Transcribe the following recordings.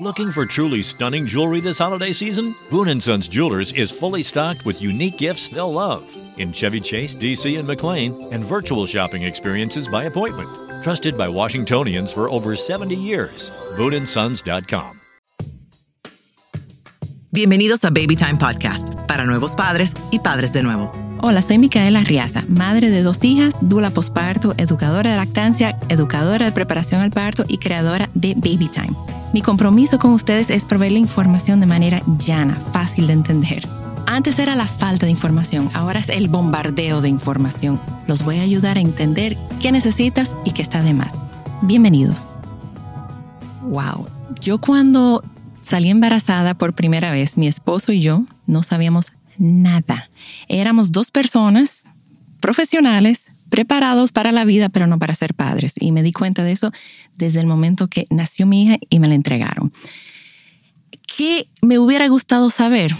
Looking for truly stunning jewelry this holiday season? Boon & Sons Jewelers is fully stocked with unique gifts they'll love in Chevy Chase, DC, and McLean, and virtual shopping experiences by appointment. Trusted by Washingtonians for over 70 years. BooneAndSons.com. Bienvenidos a Baby Time Podcast, para nuevos padres y padres de nuevo. Hola, soy Micaela Riaza, madre de dos hijas, dula posparto, educadora de lactancia, educadora de preparación al parto y creadora de Baby Time. Mi compromiso con ustedes es proveerle información de manera llana, fácil de entender. Antes era la falta de información, ahora es el bombardeo de información. Los voy a ayudar a entender qué necesitas y qué está de más. Bienvenidos. Wow, yo cuando salí embarazada por primera vez, mi esposo y yo no sabíamos nada. Éramos dos personas profesionales, preparados para la vida, pero no para ser padres. Y me di cuenta de eso desde el momento que nació mi hija y me la entregaron. ¿Qué me hubiera gustado saber?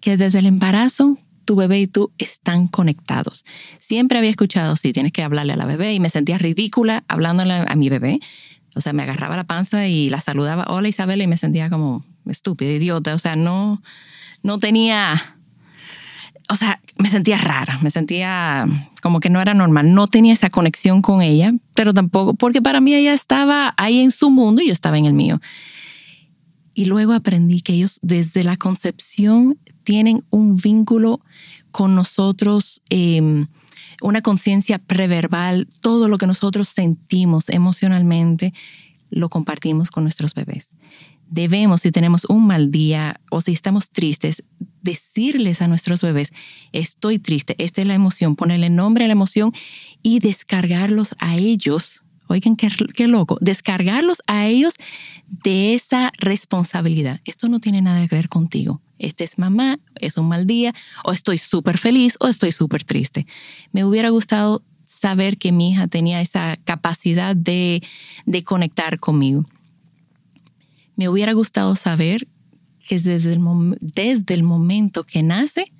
Que desde el embarazo tu bebé y tú están conectados. Siempre había escuchado, sí, tienes que hablarle a la bebé y me sentía ridícula hablándole a mi bebé. O sea, me agarraba la panza y la saludaba, hola Isabel, y me sentía como estúpida, idiota. O sea, no, no tenía o sea, me sentía rara, me sentía como que no era normal, no tenía esa conexión con ella, pero tampoco, porque para mí ella estaba ahí en su mundo y yo estaba en el mío. Y luego aprendí que ellos desde la concepción tienen un vínculo con nosotros, em, una conciencia preverbal, todo lo que nosotros sentimos emocionalmente, lo compartimos con nuestros bebés debemos, si tenemos un mal día o si estamos tristes, decirles a nuestros bebés, estoy triste, esta es la emoción, ponerle nombre a la emoción y descargarlos a ellos. Oigan, qué, qué loco, descargarlos a ellos de esa responsabilidad. Esto no tiene nada que ver contigo. Este es mamá, es un mal día, o estoy súper feliz o estoy súper triste. Me hubiera gustado saber que mi hija tenía esa capacidad de, de conectar conmigo me hubiera gustado saber que desde el, desde el momento que nace,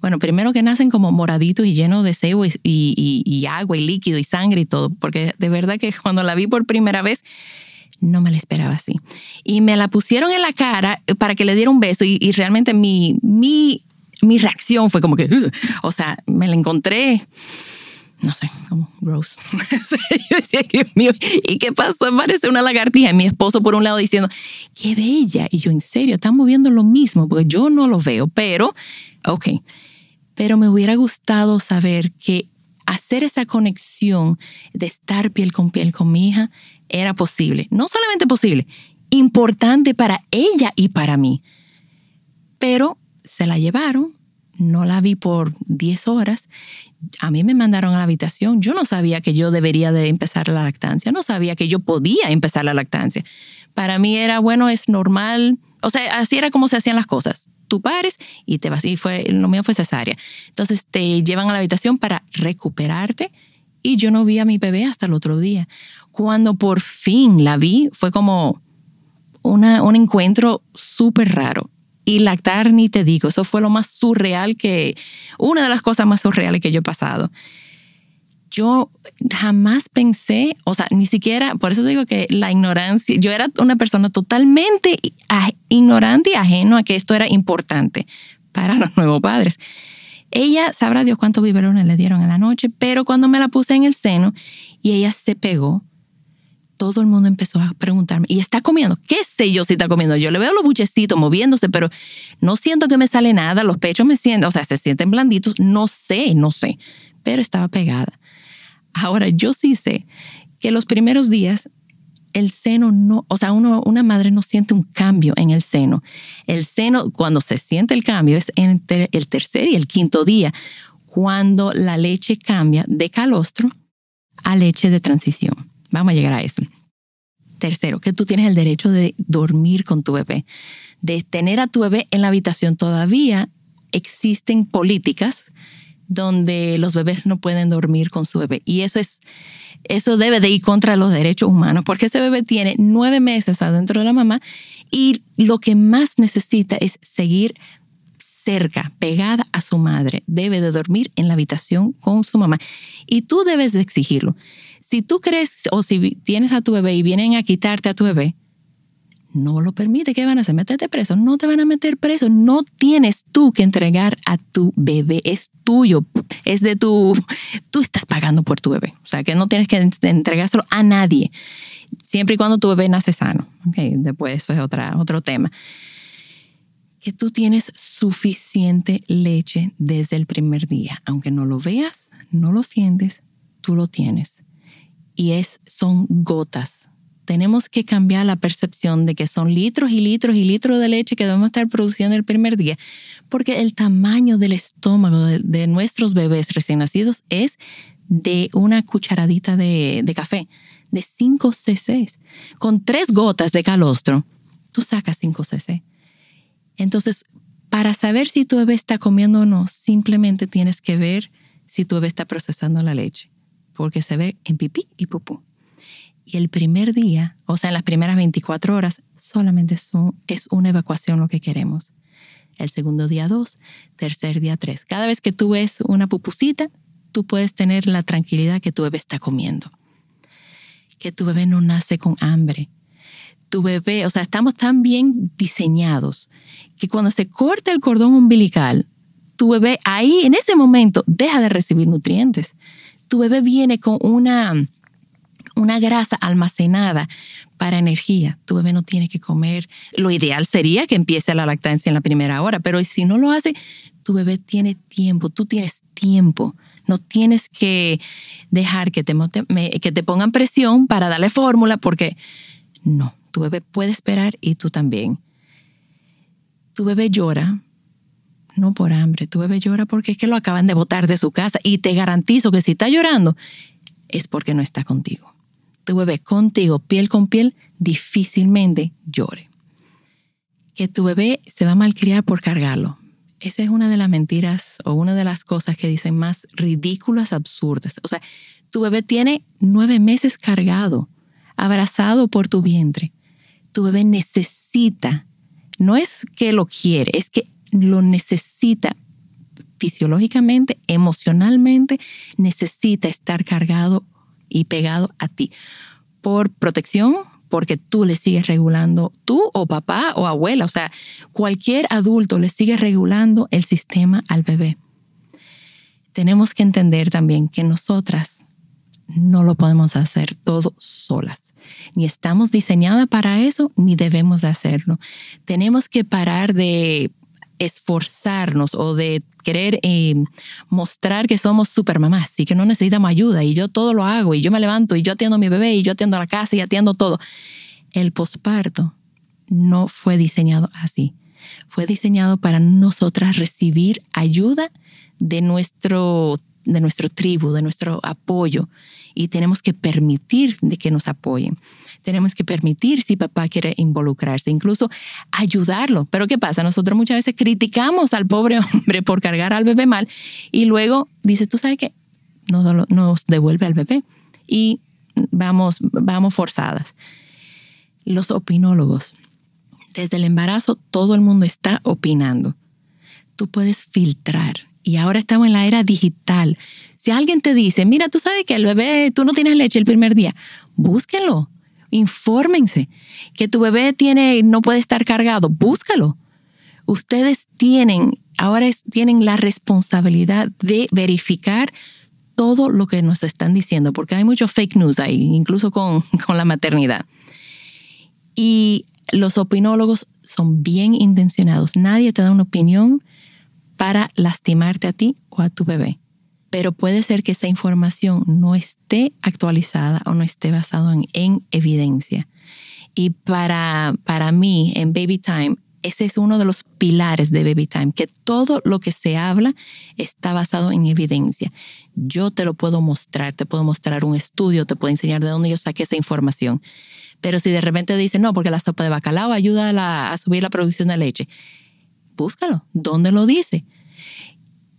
bueno, primero que nacen como moraditos y llenos de sebo y, agua y líquido y sangre y todo, porque de verdad que cuando la vi por primera vez, no me la esperaba así. Y me la pusieron en la cara para que le diera un beso y, realmente mi, mi, mi reacción fue como que, o sea, me la encontré no sé, como gross. yo decía, Dios mío, ¿y qué pasó? Parece una lagartija. Mi esposo por un lado diciendo, qué bella. Y yo, en serio, estamos viendo lo mismo, porque yo no lo veo, pero, ok. Pero me hubiera gustado saber que hacer esa conexión de estar piel con piel con mi hija era posible. No solamente posible, importante para ella y para mí. Pero se la llevaron, no la vi por 10 horas. A mí me mandaron a la habitación. Yo no sabía que yo debería de empezar la lactancia. No sabía que yo podía empezar la lactancia. Para mí era, bueno, es normal. O sea, así era como se hacían las cosas. Tú pares y te vas. Y fue, lo mío fue cesárea. Entonces te llevan a la habitación para recuperarte. Y yo no vi a mi bebé hasta el otro día. Cuando por fin la vi, fue como una, un encuentro súper raro y lactar ni te digo, eso fue lo más surreal que, una de las cosas más surreales que yo he pasado. Yo jamás pensé, o sea, ni siquiera, por eso digo que la ignorancia, yo era una persona totalmente ignorante y ajeno a que esto era importante para los nuevos padres. Ella, sabrá Dios cuántos biberones le dieron en la noche, pero cuando me la puse en el seno y ella se pegó, todo el mundo empezó a preguntarme, ¿y está comiendo? ¿Qué sé yo si está comiendo? Yo le veo los buchecitos moviéndose, pero no siento que me sale nada, los pechos me sienten, o sea, se sienten blanditos, no sé, no sé, pero estaba pegada. Ahora, yo sí sé que los primeros días el seno no, o sea, una madre no siente un cambio en el seno. El seno, cuando se siente el cambio, es entre el tercer y el quinto día, cuando la leche cambia de calostro a leche de transición. Vamos a llegar a eso. Tercero, que tú tienes el derecho de dormir con tu bebé, de tener a tu bebé en la habitación. Todavía existen políticas donde los bebés no pueden dormir con su bebé. Y eso es, eso debe de ir contra los derechos humanos, porque ese bebé tiene nueve meses adentro de la mamá y lo que más necesita es seguir cerca, pegada a su madre. Debe de dormir en la habitación con su mamá. Y tú debes de exigirlo. Si tú crees o si tienes a tu bebé y vienen a quitarte a tu bebé, no lo permite. ¿Qué van a hacer? Métete preso. No te van a meter preso. No tienes tú que entregar a tu bebé. Es tuyo. Es de tu... Tú estás pagando por tu bebé. O sea, que no tienes que entregárselo a nadie. Siempre y cuando tu bebé nace sano. Okay, después eso es otra, otro tema. Que tú tienes suficiente leche desde el primer día. Aunque no lo veas, no lo sientes, tú lo tienes. Y es, son gotas tenemos que cambiar la percepción de que son litros y litros y litros de leche que debemos estar produciendo el primer día, porque el tamaño del estómago de, nuestros bebés recién nacidos es de una cucharadita de, de café, de 5 cc. Con tres gotas de calostro, tú sacas 5 cc. Entonces, para saber si tu bebé está comiendo o no, simplemente tienes que ver si tu bebé está procesando la leche, porque se ve en pipí y pupú. Y el primer día, o sea, en las primeras 24 horas, solamente es, una evacuación lo que queremos. El segundo día dos, tercer día tres. Cada vez que tú ves una pupusita, tú puedes tener la tranquilidad que tu bebé está comiendo. Que tu bebé no nace con hambre. Tu bebé, o sea, estamos tan bien diseñados que cuando se corta el cordón umbilical, tu bebé ahí, en ese momento, deja de recibir nutrientes. Tu bebé viene con una una grasa almacenada para energía. Tu bebé no tiene que comer. Lo ideal sería que empiece la lactancia en la primera hora, pero si no lo hace, tu bebé tiene tiempo, tú tienes tiempo. No tienes que dejar que te, que te pongan presión para darle fórmula porque no, tu bebé puede esperar y tú también. Tu bebé llora, no por hambre, tu bebé llora porque es que lo acaban de botar de su casa y te garantizo que si está llorando es porque no está contigo tu bebé contigo, piel con piel, difícilmente llore. Que tu bebé se va a malcriar por cargarlo. Esa es una de las mentiras o una de las cosas que dicen más ridículas, absurdas. O sea, tu bebé tiene nueve meses cargado, abrazado por tu vientre. Tu bebé necesita, no es que lo quiere, es que lo necesita fisiológicamente, emocionalmente, necesita estar cargado y pegado a ti. Por protección, porque tú le sigues regulando, tú o papá o abuela, o sea, cualquier adulto le sigue regulando el sistema al bebé. Tenemos que entender también que nosotras no lo podemos hacer todo solas. Ni estamos diseñadas para eso, ni debemos de hacerlo. Tenemos que parar de esforzarnos o de querer eh, mostrar que somos super mamás y que no necesitamos ayuda y yo todo lo hago y yo me levanto y yo atiendo a mi bebé y yo atiendo a la casa y atiendo todo. El posparto no fue diseñado así. Fue diseñado para nosotras recibir ayuda de nuestro, de nuestro tribu, de nuestro apoyo y tenemos que permitir de que nos apoyen. Tenemos que permitir si papá quiere involucrarse, incluso ayudarlo. Pero ¿qué pasa? Nosotros muchas veces criticamos al pobre hombre por cargar al bebé mal y luego dice, tú sabes qué, nos, nos devuelve al bebé y vamos, vamos forzadas. Los opinólogos, desde el embarazo todo el mundo está opinando. Tú puedes filtrar y ahora estamos en la era digital. Si alguien te dice, mira, tú sabes que el bebé, tú no tienes leche el primer día, búsquenlo infórmense. Que tu bebé tiene, no puede estar cargado, búscalo. Ustedes tienen, ahora tienen la responsabilidad de verificar todo lo que nos están diciendo, porque hay mucho fake news ahí, incluso con, con la maternidad. Y los opinólogos son bien intencionados. Nadie te da una opinión para lastimarte a ti o a tu bebé pero puede ser que esa información no esté actualizada o no esté basada en, evidencia. Y para, para mí, en Baby Time, ese es uno de los pilares de Baby Time, que todo lo que se habla está basado en evidencia. Yo te lo puedo mostrar, te puedo mostrar un estudio, te puedo enseñar de dónde yo saqué esa información. Pero si de repente dicen, no, porque la sopa de bacalao ayuda a subir la producción de leche, búscalo, ¿dónde lo dice?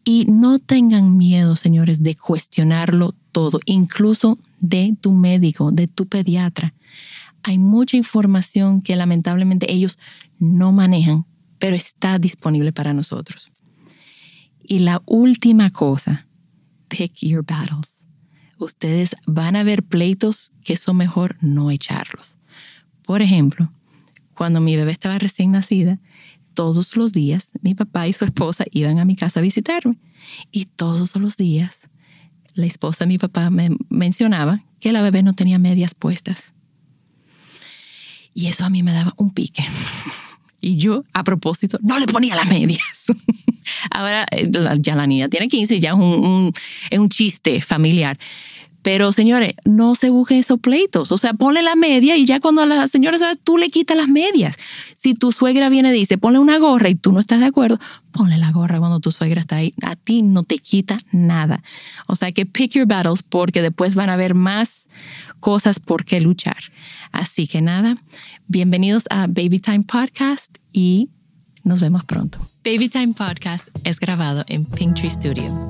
Y no tengan miedo, señores, de cuestionarlo todo, incluso de tu médico, de tu pediatra. Hay mucha información que lamentablemente ellos no manejan, pero está disponible para nosotros. Y la última cosa, pick your battles. Ustedes van a ver pleitos que son mejor no echarlos. Por ejemplo, cuando mi bebé estaba recién nacida, todos los días mi papá y su esposa iban a mi casa a visitarme. Y todos los días la esposa de mi papá me mencionaba que la bebé no tenía medias puestas. Y eso a mí me daba un pique. Y yo, a propósito, no le ponía las medias. Ahora eh, ya la niña tiene 15, ya es un, es un chiste familiar. Pero señores, no se busquen esos pleitos. O sea, ponle la media y ya cuando la señora sabe, tú le quitas las medias. Si tu suegra viene y dice, ponle una gorra y tú no estás de acuerdo, ponle la gorra cuando tu suegra está ahí. A ti no te quita nada. O sea que pick your battles porque después van a haber más cosas por qué luchar. Así que nada, bienvenidos a Baby Time Podcast y nos vemos pronto. Baby Time Podcast es grabado en Pinktree Studio.